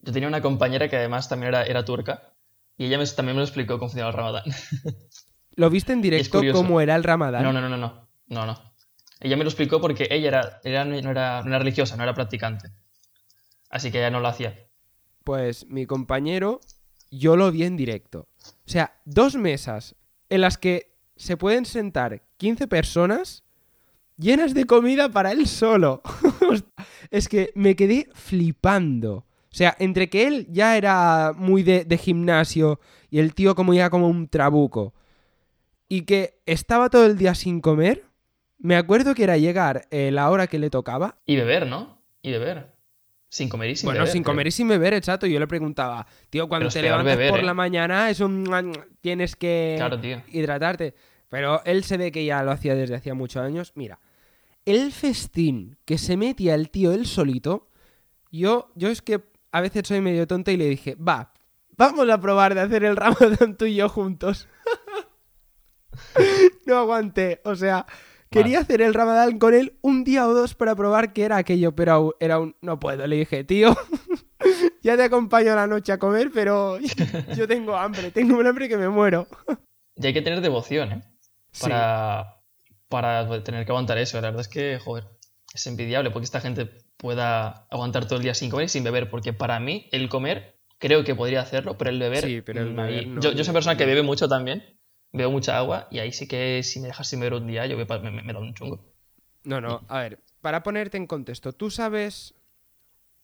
Yo tenía una compañera que además también era, era turca. Y ella me- también me lo explicó cómo funcionaba el ramadán. ¿Lo viste en directo cómo era el ramadán? No, no, no, no, no. No, no. Ella me lo explicó porque ella era, era- no, era, no era religiosa, no era practicante. Así que ella no lo hacía. Pues mi compañero, yo lo vi en directo. O sea, dos mesas en las que se pueden sentar 15 personas llenas de comida para él solo. es que me quedé flipando. O sea, entre que él ya era muy de, de gimnasio y el tío como ya como un trabuco y que estaba todo el día sin comer, me acuerdo que era llegar eh, la hora que le tocaba Y beber, ¿no? Y beber. Sin comer y sin bueno, beber. sin creo. comer y sin beber, exacto. Yo le preguntaba, tío, cuando es te levantas beber, por ¿eh? la mañana, eso mm, tienes que Claro, hidratarte. Pero él se ve que ya lo hacía desde hacía muchos años. Mira, el festín que se metía el tío él solito, yo, yo es que a veces soy medio tonto y le dije, va, vamos a probar de hacer el ramadán tú y yo juntos. no aguanté, o sea, quería hacer el ramadán con él un día o dos para probar qué era aquello, pero era un, no puedo, le dije, tío, ya te acompaño a la noche a comer, pero yo tengo hambre, tengo un hambre que me muero. Y hay que tener devoción, ¿eh? Sí. Para, para tener que aguantar eso. La verdad es que, joder, es envidiable porque esta gente pueda aguantar todo el día sin comer y sin beber. Porque para mí, el comer, creo que podría hacerlo, pero el beber. Sí, pero el ahí- beber no. yo, yo soy una persona que bebe mucho también. Bebo mucha agua y ahí sí que si me dejas sin beber un día, yo me, me, me da un chungo. No, no, a ver, para ponerte en contexto, ¿tú sabes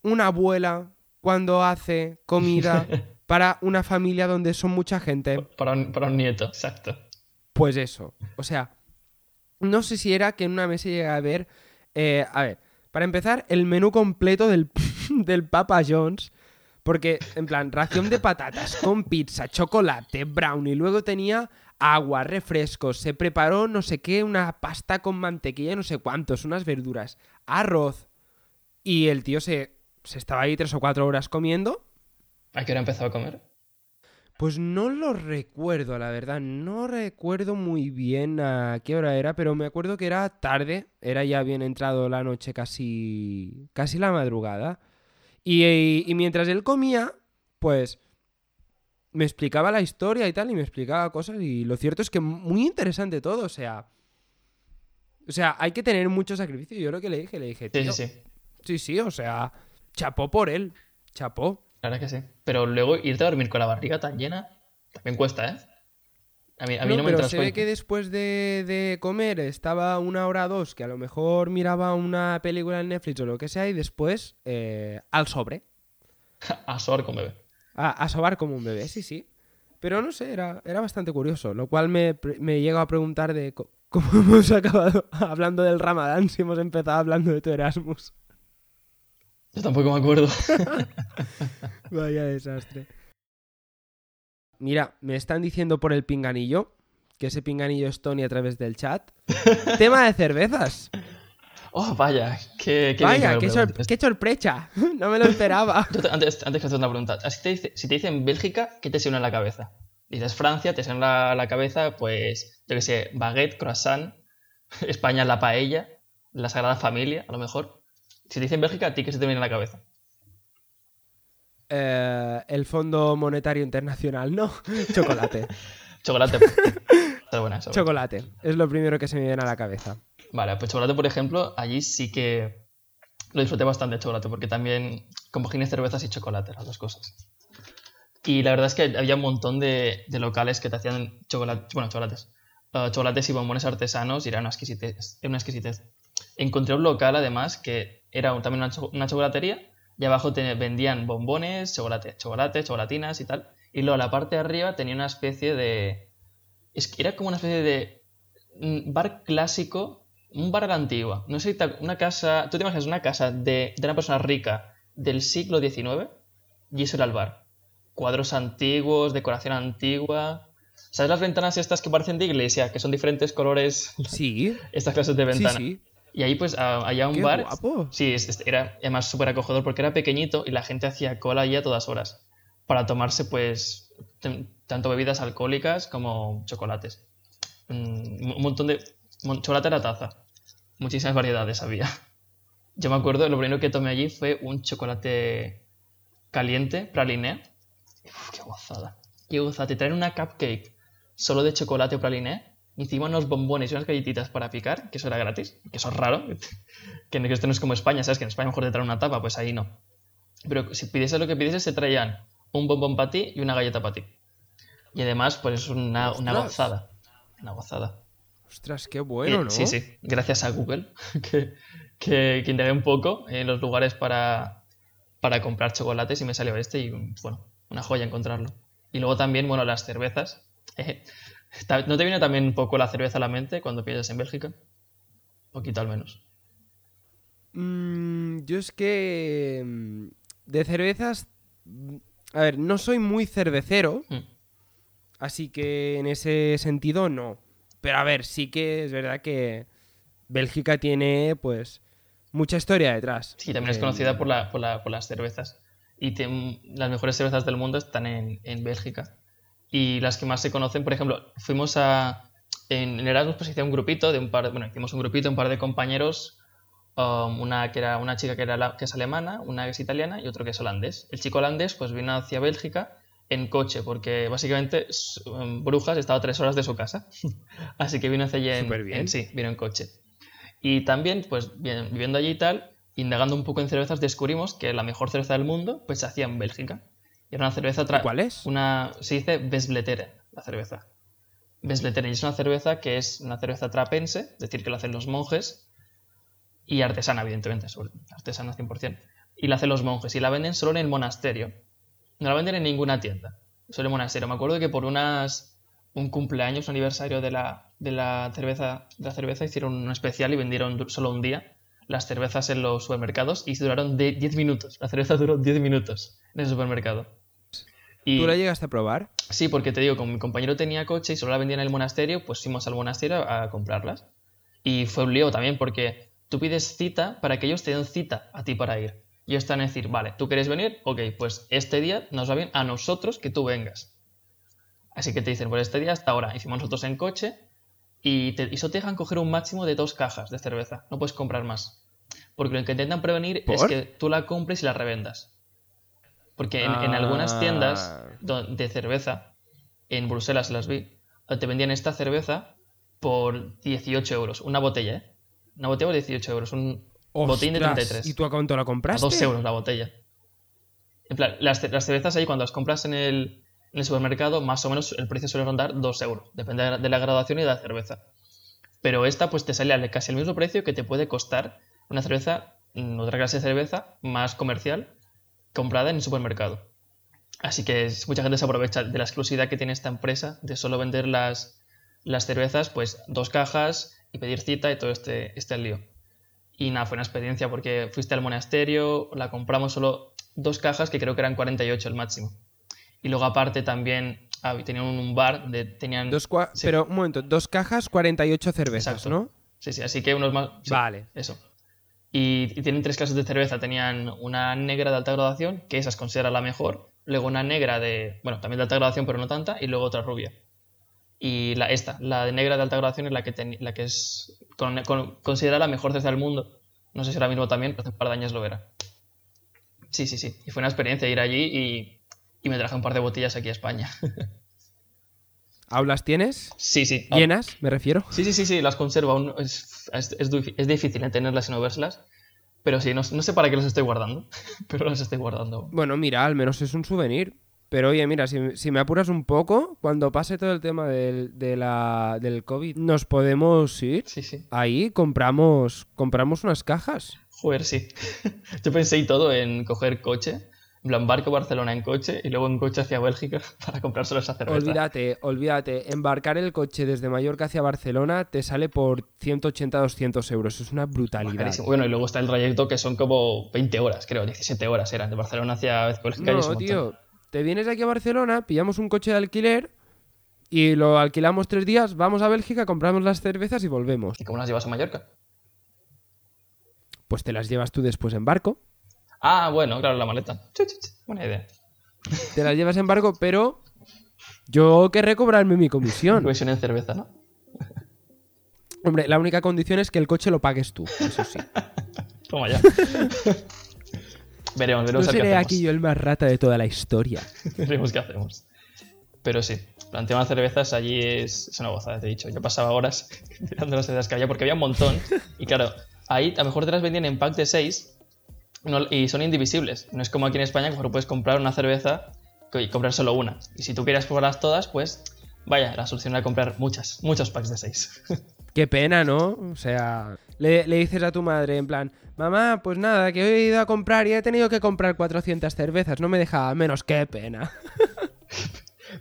una abuela cuando hace comida para una familia donde son mucha gente? Para un, para un nieto, exacto. Pues eso, o sea, no sé si era que en una mesa llega a ver, eh, a ver, para empezar, el menú completo del, del Papa John's, porque en plan, ración de patatas con pizza, chocolate, brownie, luego tenía agua, refrescos, se preparó no sé qué, una pasta con mantequilla, no sé cuántos, unas verduras, arroz, y el tío se, se estaba ahí tres o cuatro horas comiendo. ¿A qué hora empezó a comer? Pues no lo recuerdo, la verdad. No recuerdo muy bien a qué hora era, pero me acuerdo que era tarde. Era ya bien entrado la noche, casi. casi la madrugada. Y, y- y mientras él comía, pues. Me explicaba la historia y tal, y me explicaba cosas. Y lo cierto es que muy interesante todo, o sea. O sea, hay que tener mucho sacrificio. Yo lo que le dije, le dije, sí, sí. sí, sí, o sea. Chapó por él. Chapó. La verdad es que sí. Pero luego irte a dormir con la barriga tan llena también cuesta, ¿eh? A mí, a mí no, No, me pero se ve que después de, de comer estaba una hora o dos, que a lo mejor miraba una película en Netflix o lo que sea, y después eh, al sobre. A sor con bebé. A, a sobar como un bebé, sí, sí. Pero no sé, era, era bastante curioso. Lo cual me, me llega a preguntar de cómo hemos acabado hablando del Ramadán si hemos empezado hablando de tu Erasmus. Yo tampoco me acuerdo. Vaya desastre. Mira, me están diciendo por el pinganillo, que ese pinganillo es Tony a través del chat. Tema de cervezas. Oh, vaya. Qué, qué bien Vaya, qué, sor- qué sorpresa. No me lo esperaba. Yo te- antes, antes que hacer una pregunta. Si te, dice- si te dicen Bélgica, ¿qué te suena en la cabeza? Dices Francia, te suena en la, la cabeza, pues, yo qué sé, baguette, croissant, España, la paella, la Sagrada Familia, a lo mejor. Si te dicen Bélgica, ¿a ti qué se te viene a la cabeza? Eh, el Fondo Monetario Internacional, no. Chocolate. Chocolate. Está buena esa. Chocolate. Es lo primero que se me viene a la cabeza. Vale, pues chocolate, por ejemplo, allí sí que lo disfruté bastante el chocolate, porque también compaginé cervezas y chocolate, las dos cosas. Y la verdad es que había un montón de, de locales que te hacían chocolate, bueno, chocolates, uh, chocolates y bombones artesanos y era una exquisitez. Una exquisitez. Encontré un local además que era también una, cho una chocolatería y abajo te vendían bombones, chocolate, chocolate, chocolatinas y tal. Y luego la parte de arriba tenía una especie de... Es que era como una especie de bar clásico, un bar de la antigua. No sé, una casa... ¿Tú te imaginas una casa de, de una persona rica del siglo XIX? Y eso era el bar cuadros antiguos, decoración antigua. ¿Sabes las ventanas estas que parecen de iglesia? Que son diferentes colores. Sí. Estas clases de ventanas. Sí, sí. Y ahí pues había un Qué bar. guapo. Sí, era además súper acogedor porque era pequeñito y la gente hacía cola allí a todas horas. Para tomarse pues tanto bebidas alcohólicas como chocolates. Mm, Un montón de... Chocolate a la taza. Muchísimas variedades había. Yo me acuerdo, lo primero que tomé allí fue un chocolate caliente, praliné. Uf, qué gozada. Qué gozada. Te traen una cupcake solo de chocolate o praliné. Encima unos bombones y unas galletitas para picar, que eso era gratis, que eso es raro. Que esto no es como España, ¿sabes? Que en España mejor te traen una tapa, pues ahí no. Pero si pidiese lo que pidiese, se traían un bombón para ti y una galleta para ti. Y además, pues es una, una gozada. Una gozada. Ostras, qué bueno, Eh, ¿no? Sí, sí, gracias a Google, que, que, que indagué un poco en los lugares para, para comprar chocolates y me salió este y bueno, una joya encontrarlo. Y luego también, bueno, las cervezas. ¿No te viene también un poco la cerveza a la mente cuando piensas en Bélgica? Un poquito al menos. Mm, yo es que. mm, De cervezas. mm, A ver, no soy muy cervecero, Mm. así que en ese sentido no. Pero a ver, sí que es verdad que Bélgica tiene, pues, mucha historia detrás. Sí, también es Eh, conocida por, la, por, la- por las cervezas. Y te- las mejores cervezas del mundo están en, en Bélgica. Y las que más se conocen, por ejemplo, fuimos a. En, en Erasmus pues hice un grupito de un par. Bueno, hicimos un grupito, un par de compañeros. um, una que era una chica que, era la- que es alemana, una que es italiana y otro que es holandés. El chico holandés pues vino hacia Bélgica en coche, porque básicamente um, Brujas estaba tres horas de su casa. Así que vino hacia allí en, Superbién. en- sí, vino en coche. Y también, pues bien, viviendo allí y tal, indagando un poco en cervezas, descubrimos que la mejor cerveza del mundo pues se hacía en Bélgica. Y era una cerveza... tra- ¿Cuál es? Una, se dice Vesbleteren, la cerveza. Vesbleteren. Y es una cerveza que es una cerveza trapense, es decir, que la hacen los monjes. Y artesana, evidentemente, sobre- artesana 100%. Y la hacen los monjes. Y la venden solo en el monasterio. No la venden en ninguna tienda. Solo en el monasterio. Me acuerdo que por unas un cumpleaños, un aniversario de la, de la cerveza, de la cerveza, hicieron un especial y vendieron solo un día las cervezas en los supermercados y duraron de 10 minutos. La cerveza duró 10 minutos en el supermercado. Y, ¿Tú la llegaste a probar? Sí, porque te digo, como mi compañero tenía coche y solo la vendían en el monasterio, pues fuimos al monasterio a comprarlas. Y fue un lío también porque tú pides cita para que ellos te den cita a ti para ir. Y ellos están a decir, vale, ¿tú quieres venir? Ok, pues este día nos va bien a nosotros que tú vengas. Así que te dicen, pues este día hasta ahora. Hicimos nosotros en coche y, te, y solo te dejan coger un máximo de dos cajas de cerveza. No puedes comprar más. Porque lo que intentan prevenir es que tú la compres y la revendas. Porque en, en algunas tiendas Ah. de cerveza, en Bruselas las vi, te vendían esta cerveza por 18 euros. Una botella, ¿eh? Una botella por 18 euros. Un botín de Ostras, 33. ¿Y tú a cuánto la A compraste? 2 euros la botella. En plan, las, las cervezas ahí cuando las compras en el, en el supermercado, más o menos el precio suele rondar 2 euros. Depende de la- de la graduación y de la cerveza. Pero esta pues te sale al- casi el mismo precio que te puede costar una cerveza, otra clase de cerveza más comercial, comprada en el supermercado. Así que es- mucha gente se aprovecha de la exclusividad que tiene esta empresa de solo vender las, las cervezas, pues dos cajas y pedir cita y todo este, este lío. Y nada, fue una experiencia porque fuiste al monasterio, la compramos solo dos cajas que creo que eran 48 el máximo. Y luego aparte también ah, tenían un bar donde tenían... Dos Sí. Pero un momento, dos cajas, 48 cervezas, Exacto. ¿no? Sí, sí, así que unos más... sí, Vale. Eso. Y, tienen tres clases de cerveza. Tenían una negra de alta graduación, que esa es considerada la mejor. Luego una negra de, bueno, también de alta graduación, pero no tanta. Y luego otra rubia. Y la, esta, la de negra de alta graduación es la que, es con- con- considerada la mejor cerveza del mundo. No sé si ahora mismo también, pero hace un par de años lo era. Sí, sí, sí. Y fue una experiencia ir allí y, y me traje un par de botellas aquí a España. ¿Aulas tienes? sí, sí. ¿Llenas, me refiero? Sí, sí, sí, sí, las conservo. Aún es, es, es du- es difícil tenerlas y no verlas. Pero sí, no, no sé para qué las estoy guardando, pero las estoy guardando. Bueno, mira, al menos es un souvenir. Pero oye, mira, si, si me apuras un poco, cuando pase todo el tema del, de la, del COVID, nos podemos ir. Sí, sí. Ahí compramos, compramos unas cajas. Joder, sí. Yo pensé y todo en coger coche, en plan barco Barcelona en coche y luego en coche hacia Bélgica para comprárselos esa cerveza. Olvídate, olvídate. Embarcar el coche desde Mallorca hacia Barcelona te sale por 180-200 euros. Es una brutalidad. Bueno, y luego está el trayecto que son como 20 horas, creo, 17 horas eran, de Barcelona hacia Bélgica. No, tío. Te vienes aquí a Barcelona, pillamos un coche de alquiler y lo alquilamos tres días, vamos a Bélgica, compramos las cervezas y volvemos. ¿Y cómo las llevas a Mallorca? Pues te las llevas tú después en barco. Ah, bueno, claro, la maleta. Buena idea. Te las llevas en barco, pero yo querré cobrarme mi comisión. Cohesión en cerveza, ¿no? Hombre, la única condición es que el coche lo pagues tú, eso sí. Toma ya. veremos, No veremos qué seré hacemos. aquí yo el más rata de toda la historia. Veremos qué hacemos. Pero sí, el tema de cervezas allí es, es una gozada, te he dicho. Yo pasaba horas mirando las cervezas que había porque había un montón. Y claro, ahí a lo mejor te las vendían en pack de 6 y son indivisibles. No es como aquí en España que puedes comprar una cerveza y comprar solo una. Y si tú quieres probarlas todas, pues vaya, la solución era comprar muchas, muchos packs de 6. Qué pena, ¿no? O sea, le, le dices a tu madre en plan, mamá, pues nada, que hoy he ido a comprar y he tenido que comprar 400 cervezas, no me dejaba menos, qué pena.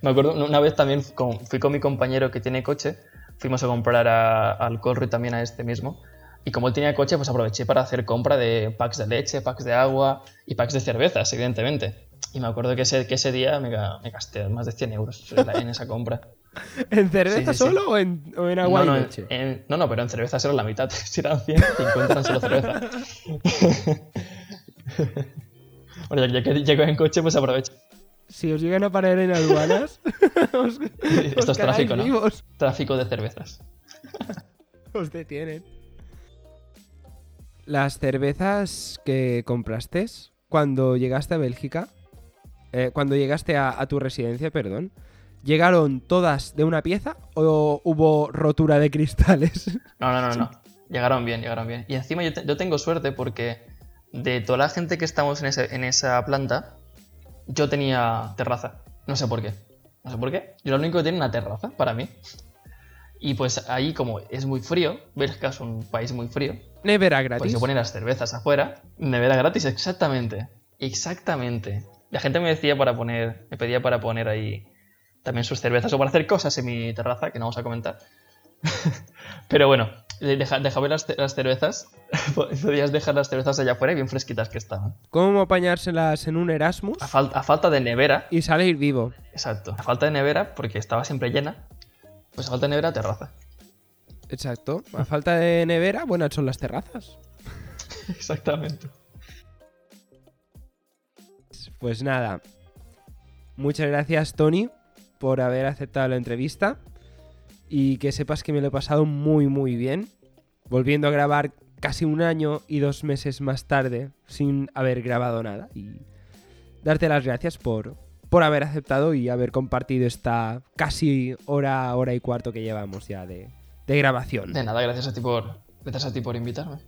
Me acuerdo una vez también con- fui con mi compañero que tiene coche, fuimos a comprar a- al Colro y también a este mismo. Y como él tenía coche, pues aproveché para hacer compra de packs de leche, packs de agua y packs de cervezas, evidentemente. Y me acuerdo que ese, que ese día me, ga- me gasté más de 100 euros en esa compra. ¿En cerveza Sí, sí, sí. solo o en, o en agua no, no, y leche? en- no, no, pero en cervezas era la mitad. Si eran 100, 50 eran solo cerveza. bueno, ya, ya que llego en coche, pues aprovecho. Si os llegan a parar en aduanas, os, Esto os es tráfico, ¿no? vivos. Tráfico de cervezas. Os detienen. Las cervezas que compraste cuando llegaste a Bélgica, eh, cuando llegaste a, tu residencia, perdón, ¿llegaron todas de una pieza o hubo rotura de cristales? No, no, no, no. Llegaron bien, llegaron bien. Y encima yo, te- yo tengo suerte porque de toda la gente que estamos en, en esa planta, yo tenía terraza. No sé por qué. No sé por qué. Yo lo único que tenía una terraza para mí. Y pues ahí como es muy frío, Bélgica es un país muy frío, Nevera gratis. pues yo ponía las cervezas afuera, nevera gratis, exactamente. Exactamente. La gente me decía para poner, me pedía para poner ahí también sus cervezas o para hacer cosas en mi terraza, que no vamos a comentar. Pero bueno, deja, dejaba las, ce- las cervezas, podías dejar las cervezas allá afuera y bien fresquitas que estaban. ¿Cómo apañárselas en un Erasmus A, fal- a falta de nevera, y salir vivo? exacto, a falta de nevera, porque estaba siempre llena, pues a falta de nevera, terraza. Exacto. A falta de nevera, buenas son las terrazas. Exactamente. Pues nada. Muchas gracias, Tony, por haber aceptado la entrevista. Y que sepas que me lo he pasado muy, muy bien. Volviendo a grabar casi un año y dos meses más tarde, sin haber grabado nada. Y darte las gracias por, por haber aceptado y haber compartido esta casi hora, hora y cuarto que llevamos ya de, grabación. De nada, gracias a ti por, gracias a ti por invitarme.